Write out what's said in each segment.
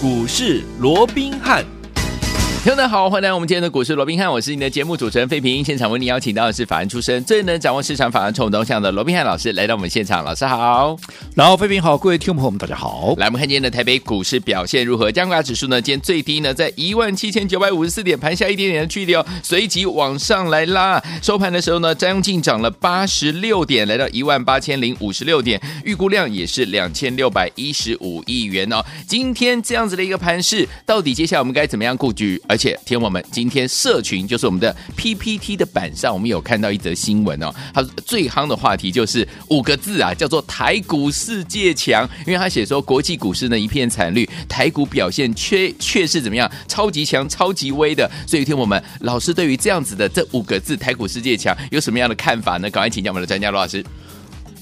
股市罗宾汉。听众好，欢迎来到我们今天的股市罗宾汉，我是你的节目主持人费平。现场为你邀请到的是法案出身、最能掌握市场法案冲动向的罗宾汉老师，来到我们现场。老师好，然后费平好，各位听众朋友们大家好。来，我们看今天的台北股市表现如何？加权指数呢？今天最低呢在一万七千九百五十四点，盘下一点点的距离哦，随即往上来拉。收盘的时候呢，将近涨了八十六点，来到一万八千零五十六点，预估量也是两千六百一十五亿元哦。今天这样子的一个盘势，到底接下来我们该怎么样布局？而且，听我们今天社群就是我们的 PPT 的板上，我们有看到一则新闻哦。他最夯的话题就是五个字啊，叫做“台股世界强”。因为他写说国际股市呢一片惨绿，台股表现却却是怎么样？超级强、超级威的。所以，听我们老师对于这样子的这五个字“台股世界强”有什么样的看法呢？赶快请教我们的专家罗老师。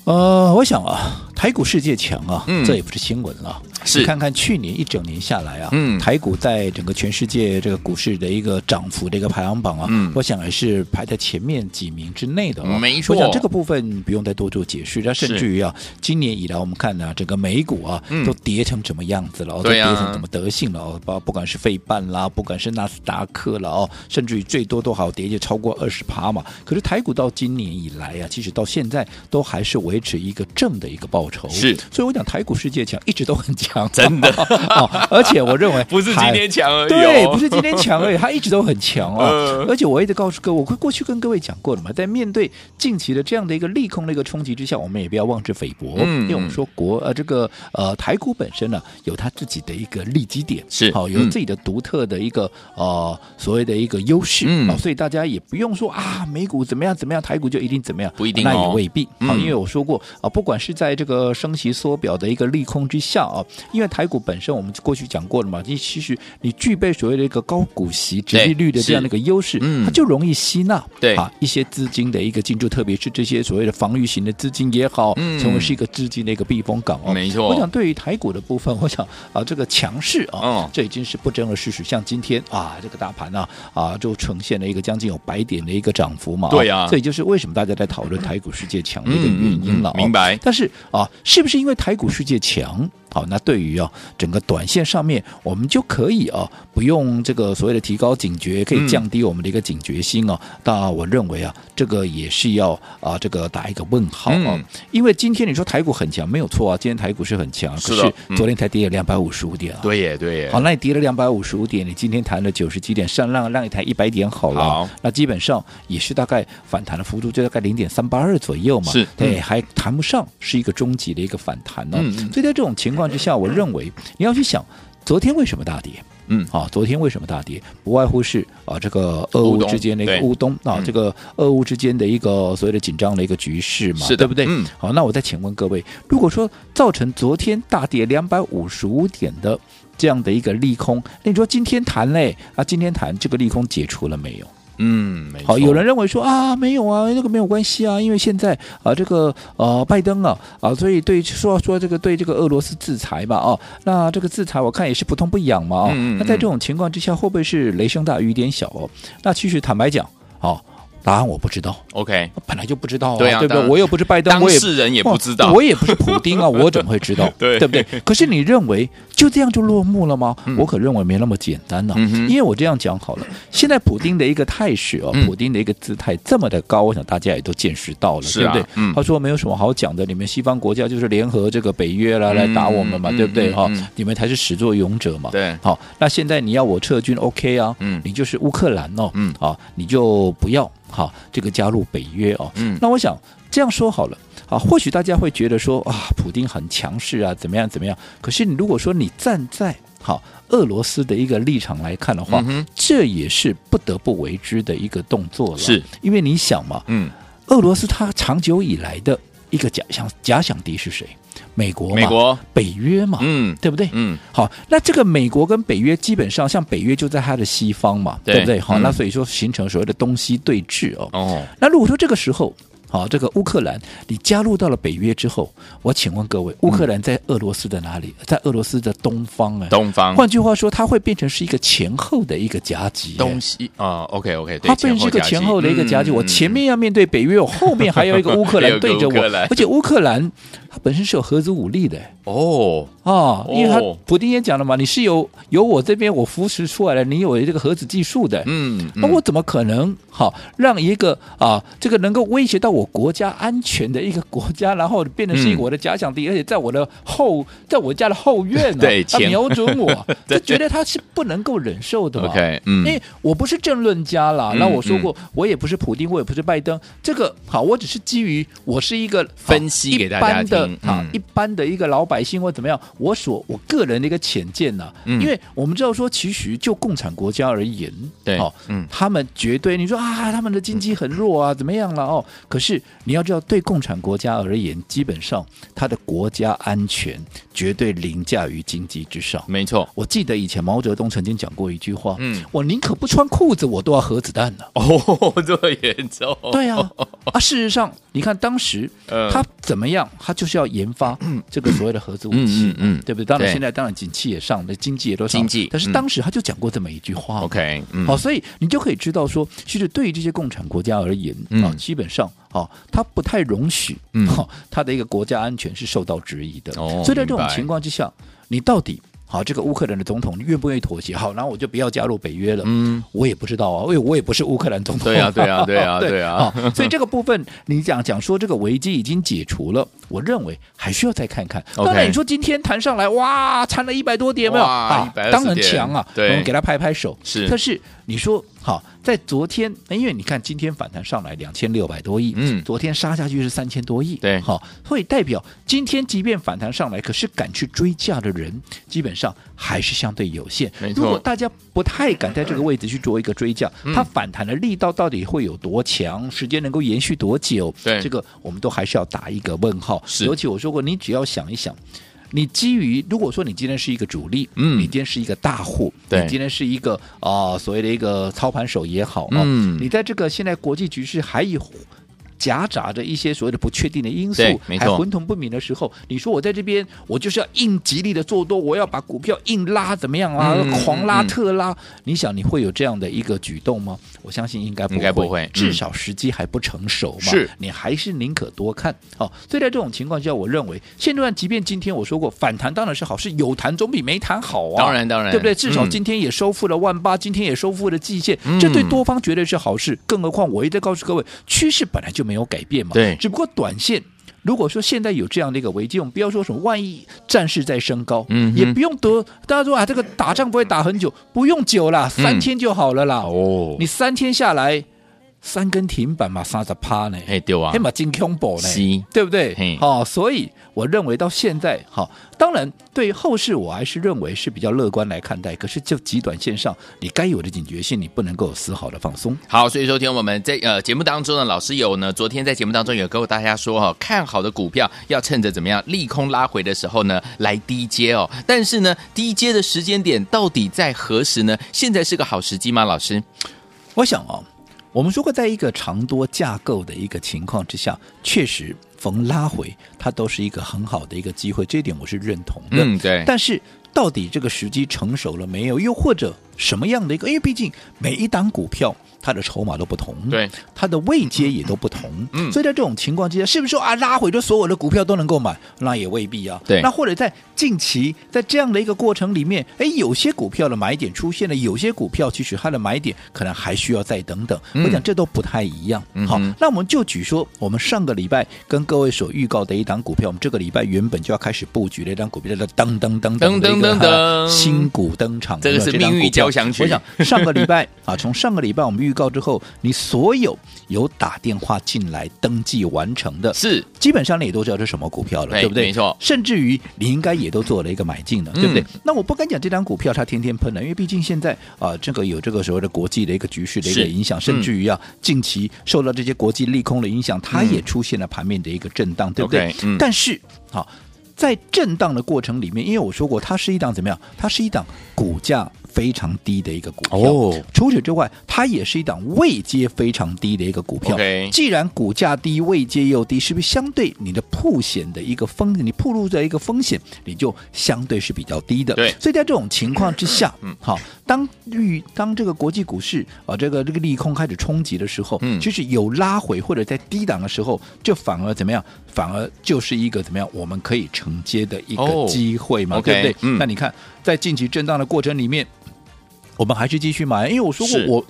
呃，我想啊，台股世界强啊，嗯、这也不是新闻了。是，看看去年一整年下来啊，嗯，台股在整个全世界这个股市的一个涨幅的一个排行榜啊，嗯，我想还是排在前面几名之内的哦。没错，我想这个部分不用再多做解释。那甚至于啊，今年以来我们看呢、啊，整个美股啊，都跌成什么样子了？哦，都跌成什么德性了？哦，不不管是费半啦，不管是纳斯达克了哦，甚至于最多都好跌就超过二十趴嘛。可是台股到今年以来啊，其实到现在都还是维持一个正。的一个报酬是，所以我讲台股世界强一直都很强，真的。哦。而且我认为 不是今天强而已，对，不是今天强而已，它一直都很强哦。呃、而且我一直告诉各位，我会过去跟各位讲过了嘛，在面对近期的这样的一个利空的一个冲击之下，我们也不要妄自菲薄，嗯、因为我们说国呃这个呃台股本身呢有它自己的一个利基点，是。好、哦、有自己的独特的一个呃所谓的一个优势，嗯、哦，所以大家也不用说啊美股怎么样怎么样，台股就一定怎么样，不一定、哦，那也未必。好、嗯，因为我说过啊，不管是在这个升息缩表的一个利空之下啊，因为台股本身我们过去讲过了嘛，你其实你具备所谓的一个高股息、直利率的这样的一个优势，嗯，它就容易吸纳对啊一些资金的一个进驻，特别是这些所谓的防御型的资金也好，嗯，成为是一个资金的一个避风港哦。没错，我想对于台股的部分，我想啊这个强势啊，哦，这已经是不争的事实。像今天啊这个大盘呢啊，啊就呈现了一个将近有百点的一个涨幅嘛，对啊，这也就是为什么大家在讨论台股世界强的一个原因了。嗯嗯嗯，明白？但是啊，是不是因为台股世界强？好，那对于啊整个短线上面，我们就可以啊不用这个所谓的提高警觉，可以降低我们的一个警觉心啊。当然，我认为啊，这个也是要啊这个打一个问号啊。嗯、因为今天你说台股很强，没有错啊，今天台股是很强，可是昨天才跌了两百五十五点啊。对耶，对耶。好，那你跌了两百五十五点，你今天谈了九十几点，上让让你弹一百点好了。好，那基本上也是大概反弹的幅度就大概零点三八二左右嘛。是，对，还谈不上是一个终极的一个反弹呢、哦。嗯，所以在这种情况之下，我认为。你要去想，昨天为什么大跌？嗯，啊，昨天为什么大跌？不外乎是啊，这个俄乌之间的一个乌东啊，这个俄乌之间的一个所谓的紧张的一个局势嘛，是对不对？嗯，好，那我再请问各位，如果说造成昨天大跌两百五十五点的这样的一个利空，那你说今天谈嘞啊，今天谈这个利空解除了没有？嗯，好，有人认为说啊，没有啊，那个没有关系啊，因为现在啊，这个呃，拜登啊啊，所以对说说这个对这个俄罗斯制裁吧，哦、啊，那这个制裁我看也是不痛不痒嘛，哦、嗯嗯，那在这种情况之下，会不会是雷声大雨点小哦？那其实坦白讲，哦。答案我不知道，OK，本来就不知道、啊，对啊，对不对？我又不是拜登，当事人也不知道，我也不是普丁啊，我怎么会知道？对，对不对？可是你认为就这样就落幕了吗？嗯、我可认为没那么简单呢、啊嗯。因为我这样讲好了，现在普丁的一个态势哦，普丁的一个姿态这么的高，我想大家也都见识到了，对不对、嗯？他说没有什么好讲的，你们西方国家就是联合这个北约来来打我们嘛，嗯、对不对？哈、你们才是始作俑者嘛。对，好，那现在你要我撤军，OK 啊？嗯，你就是乌克兰哦，嗯，啊，你就不要。好，这个加入北约哦，嗯，那我想这样说好了，啊，或许大家会觉得说啊，普丁很强势啊，怎么样怎么样？可是你如果说你站在好俄罗斯的一个立场来看的话，嗯，这也是不得不为之的一个动作了，是。因为你想嘛，嗯，俄罗斯它长久以来的一个假想假想敌是谁？美国嘛，美国、北约嘛，嗯，对不对？嗯，好，那这个美国跟北约基本上，像北约就在它的西方嘛，对，对不对？好、嗯，那所以说形成所谓的东西对峙哦。哦，那如果说这个时候，好，这个乌克兰你加入到了北约之后，我请问各位，乌克兰在俄罗斯的哪里？在俄罗斯的东方啊。东方。换句话说，它会变成是一个前后的一个夹击。东西啊，OK OK，它变成是一个前后的一个夹击。嗯、我前面要面对北约，我后面还有一个乌克兰 对着我，而且乌克兰。它本身是有核子武力的。哦。啊，因为他普丁也讲了嘛，你是有有我这边我扶持出来的，你有这个核子技术的，嗯，那我怎么可能好让一个啊这个能够威胁到我国家安全的一个国家，然后变成是我的假想敌，而且在我的后，在我家的后院，对，他瞄准我，就觉得他是不能够忍受的嘛。OK，嗯，因为我不是政论家啦，那我说过，我也不是普丁，我也不是拜登，这个好，我只是基于我是一个分析给大家听。啊，一般的一个老百姓或怎么样，我所我个人的一个浅见呢、啊，嗯、因为我们知道说，其实就共产国家而言，对，哦，嗯，他们绝对你说啊，他们的经济很弱啊，怎么样了哦？可是你要知道，对共产国家而言，基本上他的国家安全绝对凌驾于经济之上。没错，我记得以前毛泽东曾经讲过一句话，嗯，我宁可不穿裤子，我都要核子弹呢。哦，这么严重？对啊，啊，事实上，你看当时他怎么样，他就是要研发这个所谓的核子武器，嗯嗯，对不对？当然，现在当然景气也上，那经济也都上，经济。但是当时他就讲过这么一句话，OK，好，所以你就可以知道说，其实对于这些共产国家而言啊，基本上啊，他不太容许，嗯，他的一个国家安全是受到质疑的。所以在这种情况之下，你到底？好，这个乌克兰的总统，你愿不愿意妥协？好，然后我就不要加入北约了。嗯，我也不知道啊，因为我也不是乌克兰总统。对啊，对啊，对啊，对啊。所以这个部分，你讲讲说这个危机已经解除了，我认为还需要再看看。当然，你说今天谈上来，哇，谈了一百多点，没有啊？当然强啊，我们给他拍拍手。是，但是你说。好，在昨天，因为你看今天反弹上来两千六百多亿，嗯，昨天杀下去是三千多亿，对，好，所以代表今天即便反弹上来，可是敢去追价的人，基本上还是相对有限。没错，如果大家不太敢在这个位置去做一个追价，嗯、它反弹的力道到底会有多强，时间能够延续多久？对，这个我们都还是要打一个问号。是，尤其我说过，你只要想一想。你基于如果说你今天是一个主力，嗯，你今天是一个大户，对，你今天是一个啊、呃、所谓的一个操盘手也好，嗯，你在这个现在国际局势还有。夹杂着一些所谓的不确定的因素，还混沌不明的时候，你说我在这边，我就是要硬极力的做多，我要把股票硬拉，怎么样啊？嗯、狂拉特拉，嗯、你想你会有这样的一个举动吗？我相信应该不会，应该不会，至少时机还不成熟嘛。是，你还是宁可多看。好，所以在这种情况下，我认为现阶段，即便今天我说过反弹当然是好，事有弹总比没弹好啊。当然，当然，对不对？至少今天也收复了万八、嗯，今天也收复了季线，这对多方绝对是好事。更何况我一直告诉各位，趋势本来就没有改变嘛。对，只不过短线，如果说现在有这样的一个危机，我们不要说什么万一战事在升高，嗯，也不用得大家说啊，这个打仗不会打很久，不用久了，三天就好了啦。哦，你三天下来。三根停板嘛，三十趴呢？哎，对啊，黑马金恐怖呢，是对不对？嘿哦，所以我认为到现在，好、哦，当然对后市我还是认为是比较乐观来看待。可是就极短线上，你该有的警觉性，你不能够有丝毫的放松。好，所以说听我们在呃节目当中呢，老师有呢，昨天在节目当中有跟大家说哈、哦，看好的股票要趁着怎么样利空拉回的时候呢，来低接哦。但是呢，低接的时间点到底在何时呢？现在是个好时机吗？老师，我想哦。我们说过，在一个长多架构的一个情况之下，确实逢拉回，它都是一个很好的一个机会，这一点我是认同的。嗯，对。但是，到底这个时机成熟了没有？又或者什么样的一个？因为毕竟每一档股票。它的筹码都不同，对，它的位阶也都不同，嗯，所以在这种情况之下，是不是说啊拉回就所有的股票都能够买？那也未必啊，对。那或者在近期在这样的一个过程里面，哎，有些股票的买点出现了，有些股票其实它的买点可能还需要再等等。我讲这都不太一样。嗯、好，那我们就举说，我们上个礼拜跟各位所预告的一档股票，我们这个礼拜原本就要开始布局的一档股票，叫做噔噔噔噔噔噔噔，新股登场，这个是命运交响曲。我想上个礼拜啊，从上个礼拜我们预告之后，你。所有有打电话进来登记完成的，是基本上你也都知道是什么股票了，对，不对？没错，甚至于你应该也都做了一个买进了，对不对？嗯、那我不敢讲这张股票它天天喷了，因为毕竟现在啊、呃，这个有这个所谓的国际的一个局势的一个影响，甚至于啊，近期受到这些国际利空的影响，它也出现了盘面的一个震荡，嗯、对不对？嗯、但是好，在震荡的过程里面，因为我说过，它是一档怎么样？它是一档股价。非常低的一个股票。哦，除此之外，它也是一档位阶非常低的一个股票。Okay 既然股价低，位阶又低，是不是相对你的铺险的一个风险，你暴露在一个风险，你就相对是比较低的。对，所以在这种情况之下，嗯，好，当遇当这个国际股市啊，这个这个利空开始冲击的时候，嗯，就是有拉回或者在低档的时候，就反而怎么样？反而就是一个怎么样？我们可以承接的一个机会嘛，哦、对不对？嗯、那你看，在近期震荡的过程里面，我们还是继续买，因为我说过我。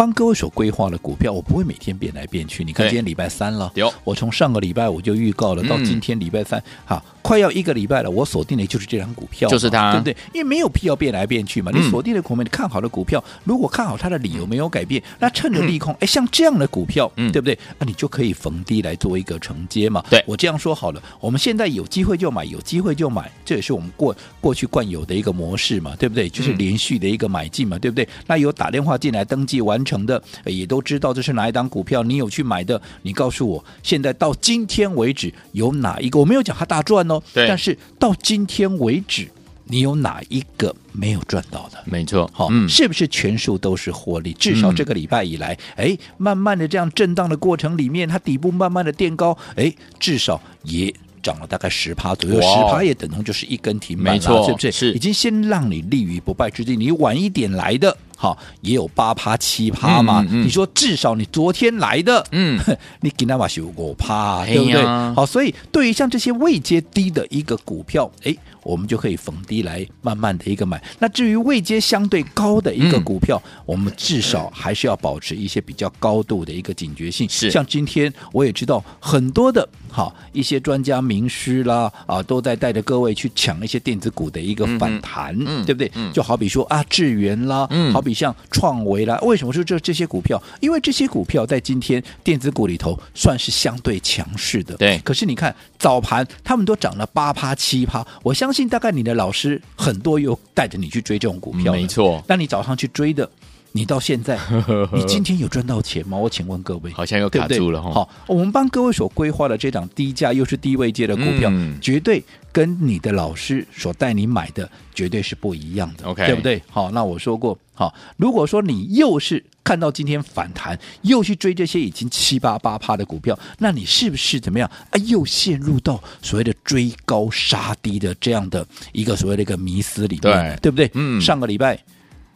帮各位所规划的股票，我不会每天变来变去。你看，今天礼拜三了，有我从上个礼拜我就预告了，到今天礼拜三，好，快要一个礼拜了。我锁定的就是这张股票，就是它，对不对？因为没有必要变来变去嘛。你锁定的股票，你看好的股票，如果看好它的理由没有改变，那趁着利空，哎，像这样的股票，对不对？那你就可以逢低来做一个承接嘛。对，我这样说好了，我们现在有机会就买，有机会就买，这也是我们过过去惯有的一个模式嘛，对不对？就是连续的一个买进嘛，对不对？那有打电话进来登记完成的，也。都知道这是哪一档股票，你有去买的？你告诉我，现在到今天为止有哪一个？我没有讲它大赚哦，对。但是到今天为止，你有哪一个没有赚到的？没错，好，嗯，是不是全数都是获利？至少这个礼拜以来，哎，慢慢的这样震荡的过程里面，它底部慢慢的垫高，哎，至少也涨了大概十趴左右，十趴也等同就是一根停板了，没错，是不是？是，已经先让你立于不败之地。你晚一点来的。好，也有八趴七趴嘛。嗯嗯、你说至少你昨天来的，嗯，你给那把修过趴，对不对？好，所以对于像这些位阶低的一个股票，哎，我们就可以逢低来慢慢的一个买。那至于位阶相对高的一个股票，嗯、我们至少还是要保持一些比较高度的一个警觉性。是，像今天我也知道很多的，好一些专家名师啦，啊，都在带着各位去抢一些电子股的一个反弹，嗯，对不对？嗯、就好比说啊，智源啦，嗯，好比。像创维啦，为什么说这这些股票？因为这些股票在今天电子股里头算是相对强势的。对，可是你看早盘他们都涨了八趴七趴，我相信大概你的老师很多又带着你去追这种股票。没错，当你早上去追的。你到现在，你今天有赚到钱吗？我请问各位，好像又卡住了哈。好，我们帮各位所规划的这档低价又是低位阶的股票，嗯、绝对跟你的老师所带你买的绝对是不一样的，OK，对不对？好，那我说过，好，如果说你又是看到今天反弹，又去追这些已经七八八趴的股票，那你是不是怎么样啊？又陷入到所谓的追高杀低的这样的一个所谓的一个迷思里面，对，对不对？嗯，上个礼拜。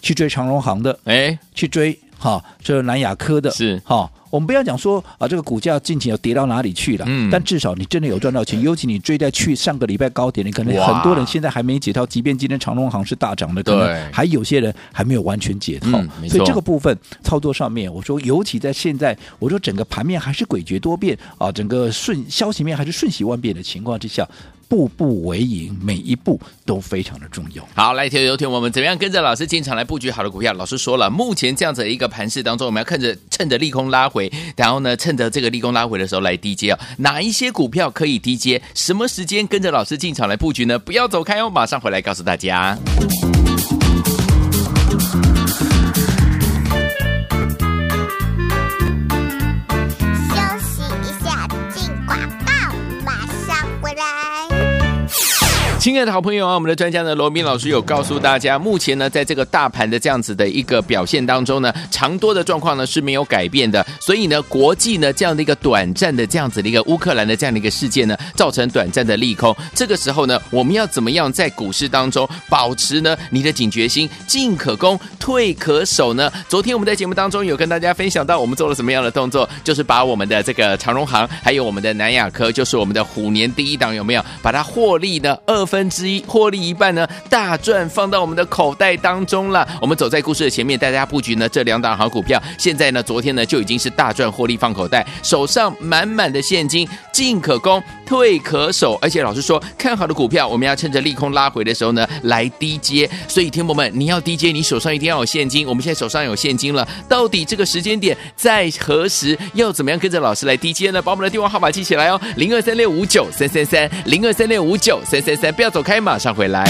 去追长荣行的，哎，去追哈，这南亚科的，是哈。我们不要讲说啊，这个股价近期要跌到哪里去了，嗯，但至少你真的有赚到钱。尤其你追在去上个礼拜高点，你可能很多人现在还没解套，即便今天长荣行是大涨的，可能还有些人还没有完全解套。所以这个部分操作上面，我说尤其在现在，我说整个盘面还是诡谲多变啊，整个瞬消息面还是瞬息万变的情况之下。步步为营，每一步都非常的重要。好，来，听有听我们怎么样跟着老师进场来布局好的股票？老师说了，目前这样子的一个盘势当中，我们要看着趁着利空拉回，然后呢，趁着这个利空拉回的时候来低接哦。哪一些股票可以低接？什么时间跟着老师进场来布局呢？不要走开哦，马上回来告诉大家。亲爱的好朋友啊，我们的专家呢，罗宾老师有告诉大家，目前呢，在这个大盘的这样子的一个表现当中呢，长多的状况呢是没有改变的，所以呢，国际呢这样的一个短暂的这样子的一个乌克兰的这样的一个事件呢，造成短暂的利空。这个时候呢，我们要怎么样在股市当中保持呢你的警觉心，进可攻，退可守呢？昨天我们在节目当中有跟大家分享到，我们做了什么样的动作，就是把我们的这个长荣行，还有我们的南亚科，就是我们的虎年第一档有没有把它获利呢？二。分之一获利一半呢，大赚放到我们的口袋当中了。我们走在故事的前面，带大家布局呢这两档好股票。现在呢，昨天呢就已经是大赚获利放口袋，手上满满的现金，进可攻，退可守。而且老师说，看好的股票，我们要趁着利空拉回的时候呢来低接。所以，听友们，你要低接，你手上一定要有现金。我们现在手上有现金了，到底这个时间点在何时？要怎么样跟着老师来低接呢？把我们的电话号码记起来哦，零二三六五九三三三，零二三六五九三三三。不要走开，马上回来。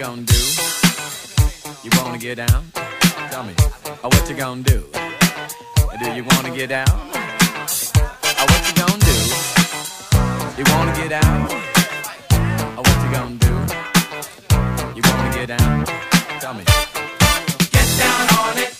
gonna do? You wanna get out? Or what you gonna do? You wanna get down? Tell me. Get down on it.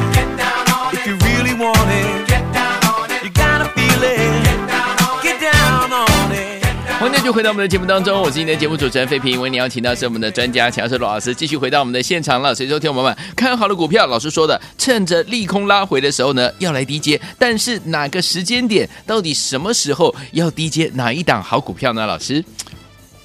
欢迎继续回到我们的节目当中，我是今天的节目主持人费平。为你邀请到是我们的专家强势罗老师，继续回到我们的现场了。所以，说，听众朋友们看好了股票，老师说的，趁着利空拉回的时候呢，要来低接。但是哪个时间点，到底什么时候要低接哪一档好股票呢？老师，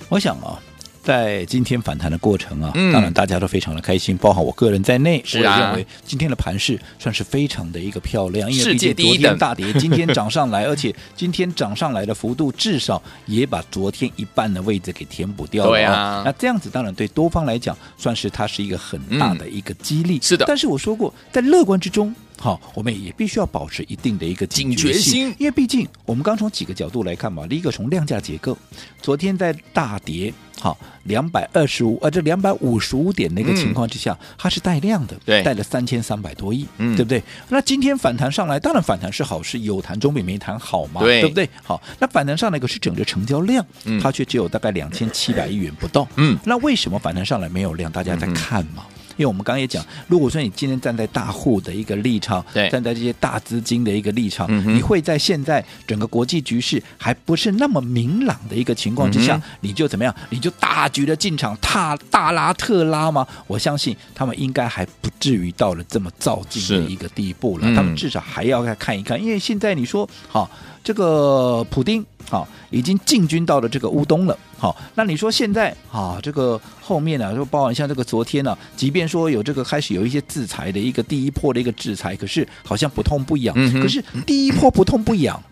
我想啊。在今天反弹的过程啊，嗯当然大家都非常的开心，包含我个人在内。是啊我也认为今天的盘势算是非常的一个漂亮，因为毕世界第一竟昨天等大跌，今天涨上来，而且今天涨上来的幅度至少也把昨天一半的位置给填补掉了、对啊那这样子当然对多方来讲，算是它是一个很大的一个激励。嗯是的但是我说过，在乐观之中。好，我们也必须要保持一定的一个警觉性，因为毕竟我们刚从几个角度来看嘛，第一个从量价结构，昨天在大跌，好两百二十五，呃，这两百五十五点的一个情况之下，它是带量的，对。带了三千三百多亿，嗯。对不对？那今天反弹上来，当然反弹是好事，有谈总比没谈好嘛，对。不对？好，那反弹上来可是整个成交量，嗯。它却只有大概两千七百亿元不到，嗯。那为什么反弹上来没有量？大家在看嘛。因为我们刚刚也讲，如果说你今天站在大户的一个立场，对站在这些大资金的一个立场，嗯你会在现在整个国际局势还不是那么明朗的一个情况之下，嗯你就怎么样？你就大局的进场，踏大拉特拉吗？我相信他们应该还不至于到了这么躁进的一个地步了，嗯他们至少还要再看一看，因为现在你说好。这个普丁好已经进军到了这个乌东了，好，那你说现在啊，这个后面呢、啊，就包含像这个昨天呢、啊，即便说有这个开始有一些制裁的一个第一波的一个制裁，可是好像不痛不痒，嗯可是第一波不痛不痒，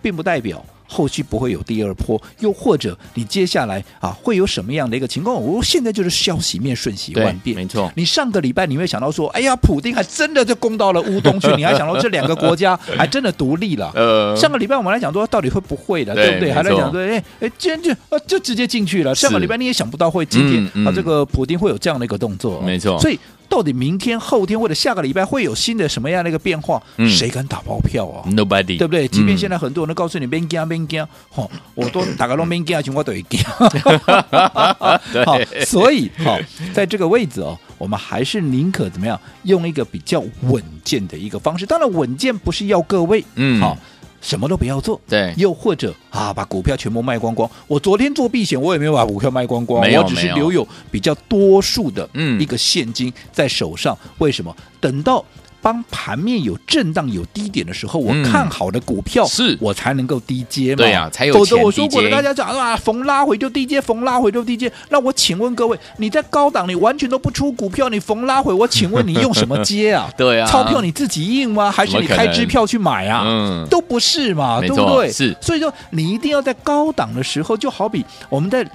并不代表。后续不会有第二波，又或者你接下来啊会有什么样的一个情况？我现在就是消息面瞬息万变，没错。你上个礼拜你会想到说，哎呀，普丁还真的就攻到了乌东去，你还想到这两个国家还真的独立了。呃，上个礼拜我们来讲说，到底会不会的，对对不对？还在讲说，哎哎，今天就啊就直接进去了。上个礼拜你也想不到会今天嗯嗯啊这个普丁会有这样的一个动作哦，没错所以。到底明天、后天或者下个礼拜会有新的什么样的一个变化？嗯谁敢打包票啊？Nobody，对不对？即便嗯现在很多人都告诉你边惊边惊，吼，我都打个龙边惊，情况都会惊。对好，所以好，在这个位置哦，我们还是宁可怎么样，用一个比较稳健的一个方式。当然，稳健不是要各位，嗯好。什么都不要做，对又或者啊，把股票全部卖光光。我昨天做避险，我也没有把股票卖光光，我只是留有比较多数的嗯一个现金在手上。为什么？等到当盘面有震荡、有低点的时候，我嗯看好的股票，是我才能够低接嘛。对呀才有否则我说过了，大家讲啊，逢拉回就低接，逢拉回就低接。那我请问各位，你在高档你完全都不出股票，你逢拉回，我请问你用什么接啊？对啊钞票你自己印吗？还是你开支票去买啊？嗯都不是嘛，对不对？是所以说你一定要在高档的时候，就好比我们在。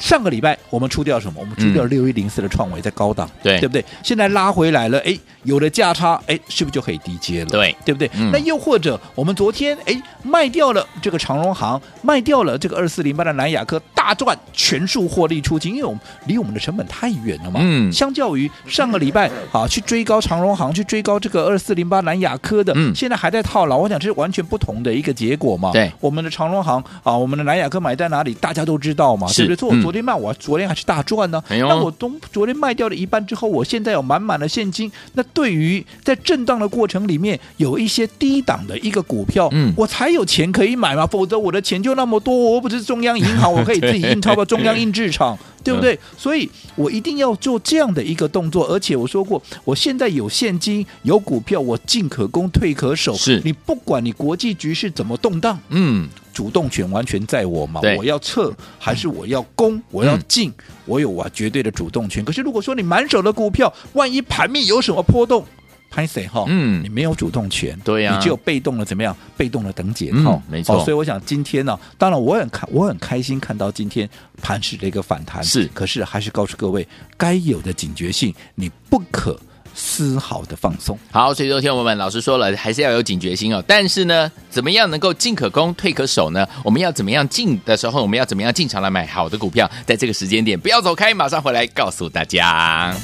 上个礼拜我们出掉什么？我们出掉六一零四的创维在高档，对对不对？现在拉回来了，哎，有了价差，哎，是不是就可以低接了？对对不对？嗯那又或者我们昨天哎卖掉了这个长荣行，卖掉了这个二四零八的南亚科，大赚全数获利出清，因为我们离我们的成本太远了嘛。嗯相较于上个礼拜啊去追高长荣行，去追高这个二四零八南亚科的，嗯现在还在套牢，我想这是完全不同的一个结果嘛。对我们的长荣行啊，我们的南亚科买在哪里，大家都知道嘛，是对不对？所以嗯我昨天卖，我昨天还是大赚呢。那我东昨天卖掉了一半之后，我现在有满满的现金。那对于在震荡的过程里面有一些低档的一个股票，嗯我才有钱可以买嘛，否则我的钱就那么多，我不是中央银行，我可以自己印钞票，中央印制厂。对不对？所以我一定要做这样的一个动作，而且我说过，我现在有现金、有股票，我进可攻，退可守。是你不管你国际局势怎么动荡，嗯，主动权完全在我嘛。我要撤还是我要攻？我要进，我有啊绝对的主动权。可是如果说你满手的股票，万一盘面有什么波动，拍谁哈？嗯你没有主动权，对呀你只有被动的怎么样？被动的等解套，嗯没错哦所以我想今天呢，当然我很开，我很开心看到今天盘市的一个反弹，是可是还是告诉各位，该有的警觉性，你不可丝毫的放松。好，所以昨天我们老师说了，还是要有警觉心哦。但是呢，怎么样能够进可攻，退可守呢？我们要怎么样进的时候，我们要怎么样进场来买好的股票？在这个时间点，不要走开，马上回来告诉大家。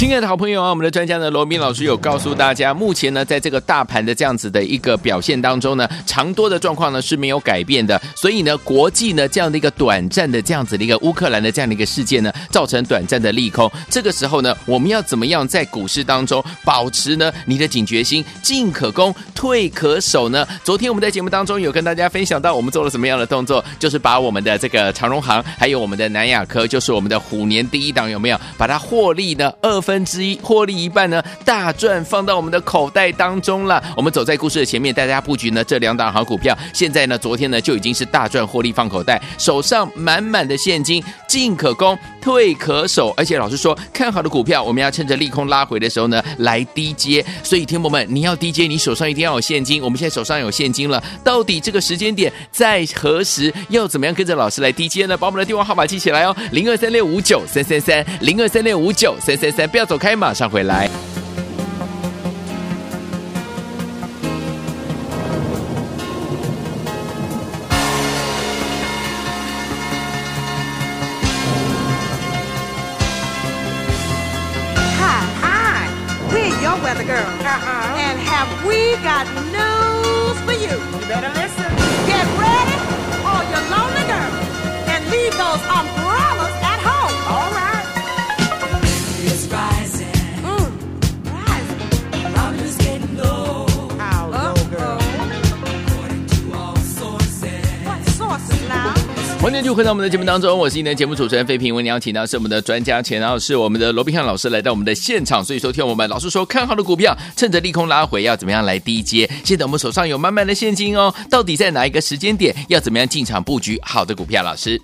亲爱的好朋友啊，我们的专家呢，罗斌老师有告诉大家，目前呢，在这个大盘的这样子的一个表现当中呢，长多的状况呢是没有改变的，所以呢，国际呢这样的一个短暂的这样子的一个乌克兰的这样的一个事件呢，造成短暂的利空。这个时候呢，我们要怎么样在股市当中保持呢你的警觉心，进可攻，退可守呢？昨天我们在节目当中有跟大家分享到，我们做了什么样的动作，就是把我们的这个长荣行，还有我们的南亚科，就是我们的虎年第一档有没有把它获利呢二分分之一获利一半呢，大赚放到我们的口袋当中了。我们走在故事的前面，带大家布局呢这两档好股票。现在呢，昨天呢就已经是大赚获利放口袋，手上满满的现金，进可攻，退可守。而且老师说，看好的股票，我们要趁着利空拉回的时候呢来低接。所以，听友们，你要低接，你手上一定要有现金。我们现在手上有现金了，到底这个时间点在何时？要怎么样跟着老师来低接呢？把我们的电话号码记起来哦，零二三六五九三三三，零二三六五九三三三，不要走开。马上回来。今天就回到我们的节目当中，我是今天的节目主持人费平。为你邀请到是我们的专家钱老师，我们的罗宾汉老师来到我们的现场。所以说，听我们老师说，看好的股票，趁着利空拉回，要怎么样来低接？现在我们手上有满满的现金哦，到底在哪一个时间点，要怎么样进场布局好的股票？老师，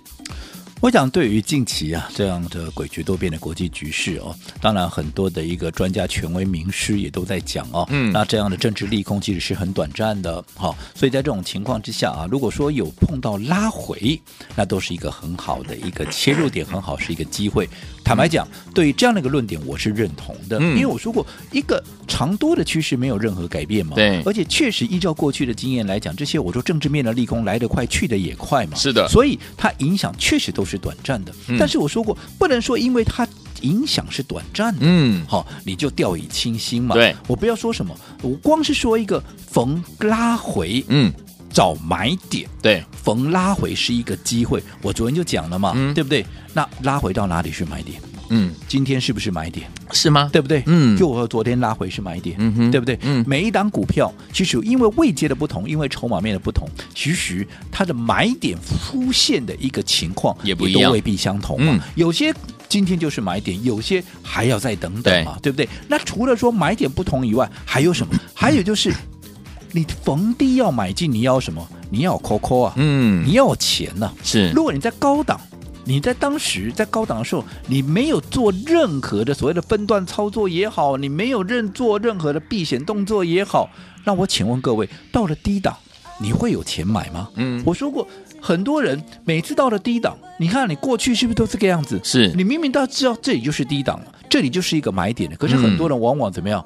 我想，对于近期啊这样的诡谲多变的国际局势哦，当然很多的一个专家、权威、名师也都在讲哦，嗯那这样的政治利空其实是很短暂的，好、所以在这种情况之下啊，如果说有碰到拉回，那都是一个很好的一个切入点，很好是一个机会。坦白讲，对于这样的一个论点，我是认同的，嗯因为我说过，一个长多的趋势没有任何改变嘛，对而且确实依照过去的经验来讲，这些我说政治面的利空来得快，去得也快嘛，是的所以它影响确实都是短暂的。嗯但是我说过，不能说因为它影响是短暂的，嗯好、你就掉以轻心嘛。对我不要说什么，我光是说一个逢拉回，嗯，找买点，对，逢拉回是一个机会。我昨天就讲了嘛，嗯对不对？那拉回到哪里是买点？嗯，今天是不是买点？是吗？对不对？嗯就和昨天拉回是买点，嗯哼对不对？嗯每一档股票其实因为位阶的不同，因为筹码面的不同，其实它的买点出现的一个情况也不一样都未必相同嘛。嗯有些今天就是买点，有些还要再等等嘛，对不对？那除了说买点不同以外，还有什么？还有就是你逢低要买进，你要什么？你要有 COCO 啊，嗯你要有钱呐、是如果你在高档，你在当时在高档的时候，你没有做任何的所谓的分段操作也好，你没有任做任何的避险动作也好，那我请问各位，到了低档，你会有钱买吗？嗯我说过，很多人每次到了低档，你看你过去是不是都这个样子？是你明明都知道这里就是低档了，这里就是一个买点的，可是很多人往往怎么样、啊？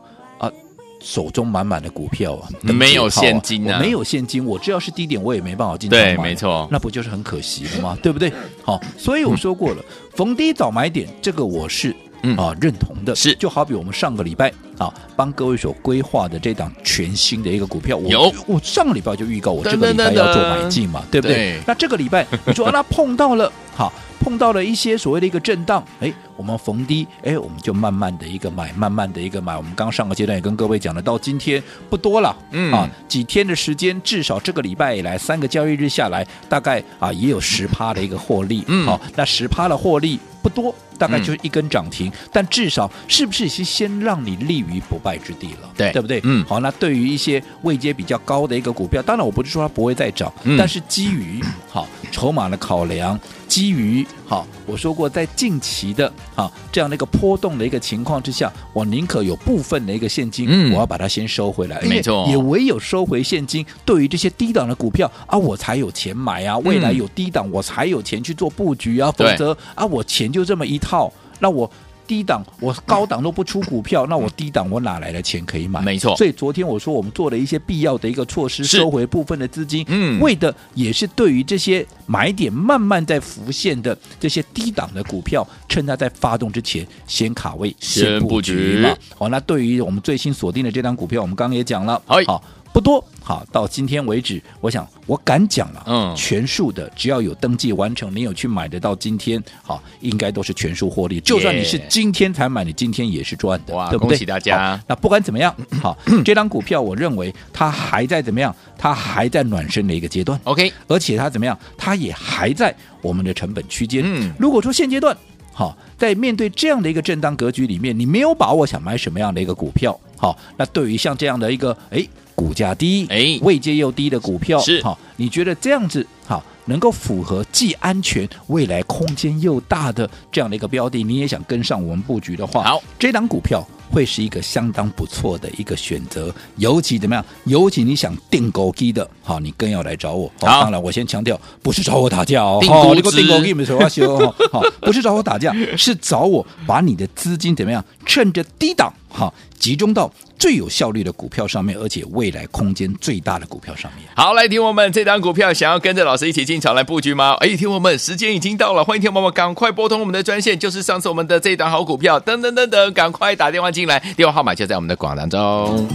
手中满满的股票啊，等没有现金啊我没有现金，我只要是低点，我也没办法进场买对，没错，那不就是很可惜了吗？对不对？好，所以我说过了，逢低早买点，这个我是。嗯啊，认同的是就好比我们上个礼拜啊，帮各位所规划的这档全新的一个股票，我有我上个礼拜就预告我这个礼拜要做买进嘛，对不对？对那这个礼拜你说那碰到了好，碰到了一些所谓的一个震荡，哎，我我们逢低，哎，我们就慢慢的一个买，慢慢的一个买。我们刚上个阶段也跟各位讲了，到今天不多了，嗯。啊，几天的时间，至少这个礼拜以来三个交易日下来，大概啊也有十趴的一个获利，嗯。好，那十趴的获利不多，大概就是一根涨停，但至少是不是先先让你立于不败之地了？对。对不对？嗯。好，那对于一些位阶比较高的一个股票，当然我不是说它不会再涨，嗯。但是基于好筹码的考量，基于好我说过在近期的好这样的一个波动的一个情况之下，我宁可有部分的一个现金，嗯。我要把它先收回来，没错。也唯有收回现金，对于这些低档的股票啊，我才有钱买啊，未来有低档我才有钱去做布局啊，否则啊我钱就这么一套，那我。低档我高档都不出股票，那我低档我哪来的钱可以买？没错所以昨天我说我们做了一些必要的一个措施，收回部分的资金，嗯为的也是对于这些买点慢慢在浮现的这些低档的股票，趁它在发动之前先卡位、先布局嘛。好，那对于我们最新锁定的这张股票，我们刚刚也讲了，哎好。不多，好，到今天为止，我想我敢讲了，嗯全数的只要有登记完成，你有去买得到，今天好，应该都是全数获利。就算你是今天才买，你今天也是赚的，哇对不对？恭喜大家那不管怎么样，好，这张股票我认为它还在怎么样？它还在暖身的一个阶段，OK，而且它怎么样？它也还在我们的成本区间。嗯如果说现阶段好，在面对这样的一个震荡格局里面，你没有把握想买什么样的一个股票，好，那对于像这样的一个哎股价低、哎位阶又低的股票，是好，你觉得这样子好能够符合既安全、未来空间又大的这样的一个标的，你也想跟上我们布局的话，好，这档股票会是一个相当不错的一个选择，尤其怎么样？尤其你想定狗机的，好，你更要来找我。好当然我先强调，不是找我打架哦，定估值你个定狗机没什么修哦，好，不是找我打架，是找我把你的资金怎么样，趁着低档好集中到最有效率的股票上面，而且未来空间最大的股票上面。好，来听我们这张股票，想要跟着老师一起进场来布局吗？哎，听我们时间已经到了，欢迎听我们赶快拨通我们的专线，就是上次我们的这档好股票，等等等等，赶快打电话进来，电话号码就在我们的广告当中。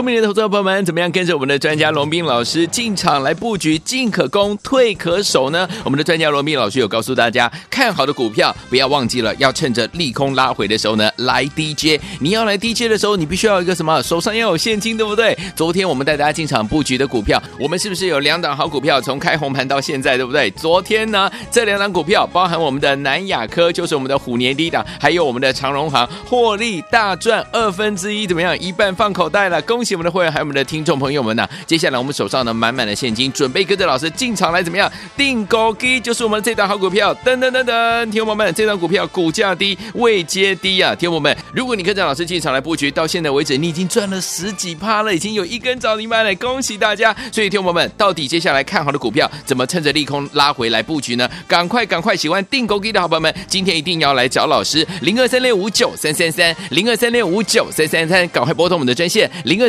聪明的投资者朋友们，怎么样跟着我们的专家龙斌老师进场来布局，进可攻，退可守呢？我们的专家龙斌老师有告诉大家，看好的股票不要忘记了，要趁着利空拉回的时候呢来 DJ。你要来 DJ 的时候，你必须要一个什么？手上要有现金，对不对？昨天我们带大家进场布局的股票，我们是不是有两档好股票？从开红盘到现在，对不对？昨天呢，这两档股票包含我们的南亚科，就是我们的虎年低档，还有我们的长荣行，获利大赚二分之一，怎么样？一半放口袋了，恭喜我们的会员，还有我们的听众朋友们呐、接下来我们手上呢满满的现金，准备跟着老师进场来怎么样？定高低就是我们这档好股票，等等等等，听众朋友们，这档股票股价低，位接低啊，听众友们，如果你跟着老师进场来布局，到现在为止你已经赚了十几趴了，已经有一根涨停板了，恭喜大家！所以听众友们，到底接下来看好的股票怎么趁着利空拉回来布局呢？赶快赶快，喜欢定高低的好朋友们，今天一定要来找老师，零二三六五九三三三，零二三六五九三三三，赶快拨通我们的专线零二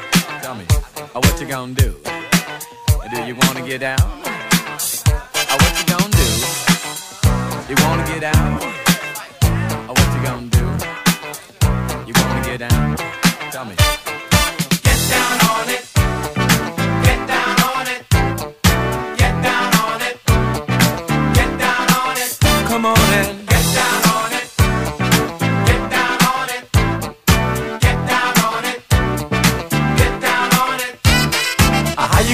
Tell me. Oh, what you gonna do? Do you wanna get down? Oh, uh, what you gonna do? You wanna get down? Oh, uh, what you gonna do? You wanna get down? Tell me. Get down on it. Get down on it. Get down on it. Get down on it. Come on and